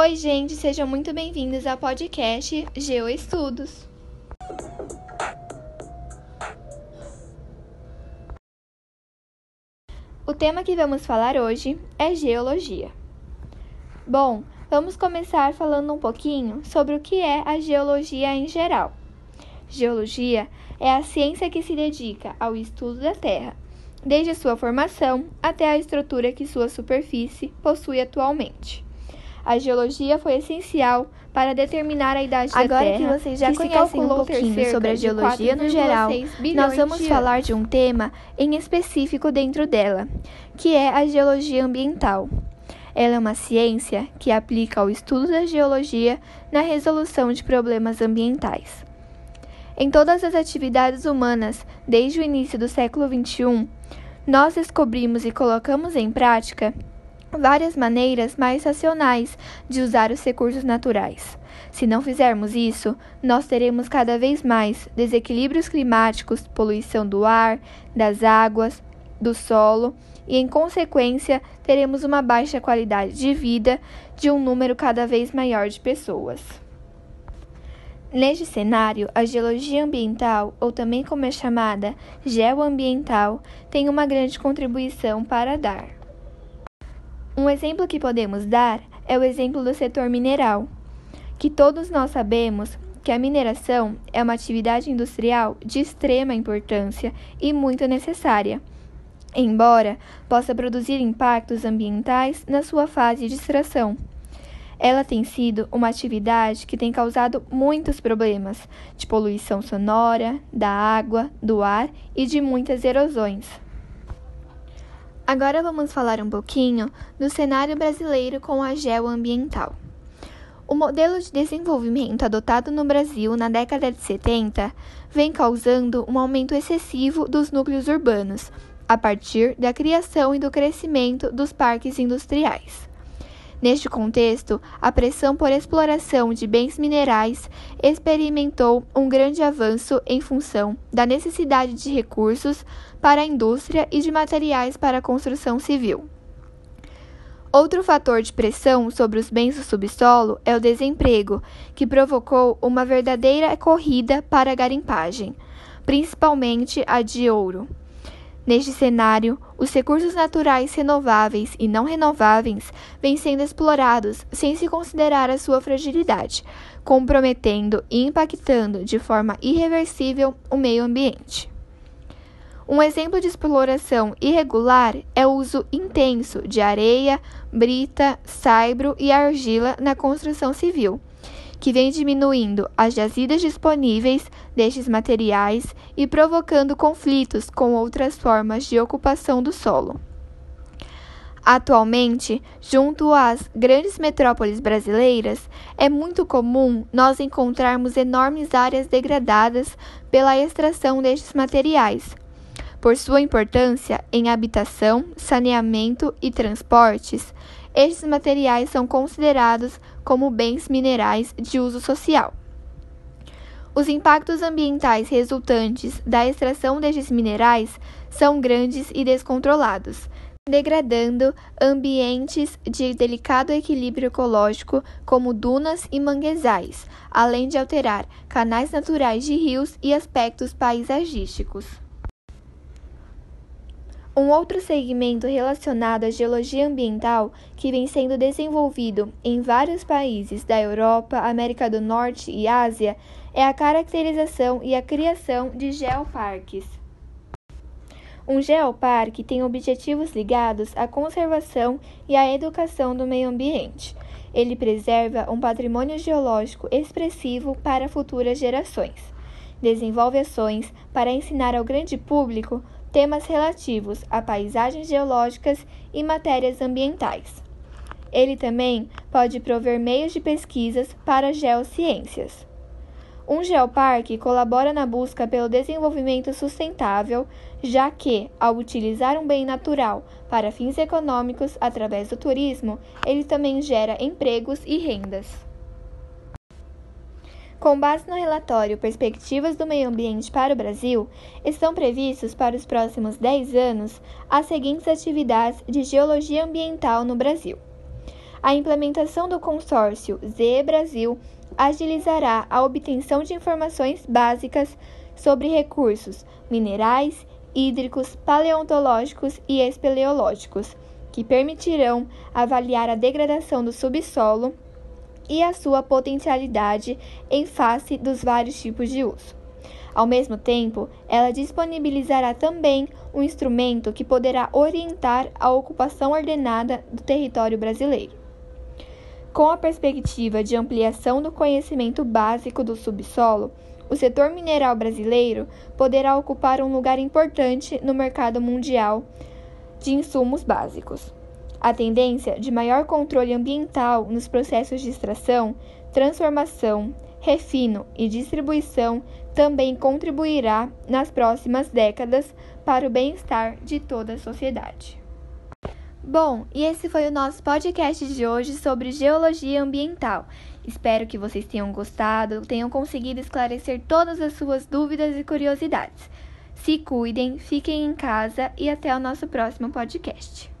Oi, gente, sejam muito bem-vindos ao podcast GeoEstudos. O tema que vamos falar hoje é geologia. Bom, vamos começar falando um pouquinho sobre o que é a geologia em geral. Geologia é a ciência que se dedica ao estudo da Terra, desde sua formação até a estrutura que sua superfície possui atualmente. A geologia foi essencial para determinar a idade Agora da Terra. Agora que vocês já que conhecem um pouquinho sobre a geologia no geral, nós vamos falar de um tema em específico dentro dela, que é a geologia ambiental. Ela é uma ciência que aplica o estudo da geologia na resolução de problemas ambientais. Em todas as atividades humanas, desde o início do século XXI, nós descobrimos e colocamos em prática várias maneiras mais racionais de usar os recursos naturais. Se não fizermos isso, nós teremos cada vez mais desequilíbrios climáticos, poluição do ar, das águas, do solo e, em consequência, teremos uma baixa qualidade de vida de um número cada vez maior de pessoas. Neste cenário, a geologia ambiental, ou também como é chamada geoambiental, tem uma grande contribuição para dar. Um exemplo que podemos dar é o exemplo do setor mineral, que todos nós sabemos que a mineração é uma atividade industrial de extrema importância e muito necessária, embora possa produzir impactos ambientais na sua fase de extração. Ela tem sido uma atividade que tem causado muitos problemas de poluição sonora, da água, do ar e de muitas erosões. Agora vamos falar um pouquinho do cenário brasileiro com a geoambiental. O modelo de desenvolvimento adotado no Brasil na década de 70 vem causando um aumento excessivo dos núcleos urbanos, a partir da criação e do crescimento dos parques industriais. Neste contexto, a pressão por exploração de bens minerais experimentou um grande avanço em função da necessidade de recursos para a indústria e de materiais para a construção civil. Outro fator de pressão sobre os bens do subsolo é o desemprego, que provocou uma verdadeira corrida para a garimpagem, principalmente a de ouro. Neste cenário, os recursos naturais renováveis e não renováveis vêm sendo explorados sem se considerar a sua fragilidade, comprometendo e impactando de forma irreversível o meio ambiente. Um exemplo de exploração irregular é o uso intenso de areia, brita, saibro e argila na construção civil que vem diminuindo as jazidas disponíveis destes materiais e provocando conflitos com outras formas de ocupação do solo. Atualmente, junto às grandes metrópoles brasileiras, é muito comum nós encontrarmos enormes áreas degradadas pela extração destes materiais. Por sua importância em habitação, saneamento e transportes, estes materiais são considerados como bens minerais de uso social. Os impactos ambientais resultantes da extração destes minerais são grandes e descontrolados, degradando ambientes de delicado equilíbrio ecológico, como dunas e manguezais, além de alterar canais naturais de rios e aspectos paisagísticos. Um outro segmento relacionado à geologia ambiental que vem sendo desenvolvido em vários países da Europa, América do Norte e Ásia é a caracterização e a criação de geoparques. Um geoparque tem objetivos ligados à conservação e à educação do meio ambiente. Ele preserva um patrimônio geológico expressivo para futuras gerações. Desenvolve ações para ensinar ao grande público temas relativos a paisagens geológicas e matérias ambientais. Ele também pode prover meios de pesquisas para geociências. Um geoparque colabora na busca pelo desenvolvimento sustentável, já que, ao utilizar um bem natural para fins econômicos através do turismo, ele também gera empregos e rendas. Com base no relatório Perspectivas do Meio Ambiente para o Brasil, estão previstos para os próximos 10 anos as seguintes atividades de geologia ambiental no Brasil: A implementação do consórcio ZE Brasil agilizará a obtenção de informações básicas sobre recursos minerais, hídricos, paleontológicos e espeleológicos, que permitirão avaliar a degradação do subsolo e a sua potencialidade em face dos vários tipos de uso. Ao mesmo tempo, ela disponibilizará também um instrumento que poderá orientar a ocupação ordenada do território brasileiro. Com a perspectiva de ampliação do conhecimento básico do subsolo, o setor mineral brasileiro poderá ocupar um lugar importante no mercado mundial de insumos básicos. A tendência de maior controle ambiental nos processos de extração, transformação, refino e distribuição também contribuirá nas próximas décadas para o bem-estar de toda a sociedade. Bom, e esse foi o nosso podcast de hoje sobre geologia ambiental. Espero que vocês tenham gostado, tenham conseguido esclarecer todas as suas dúvidas e curiosidades. Se cuidem, fiquem em casa e até o nosso próximo podcast.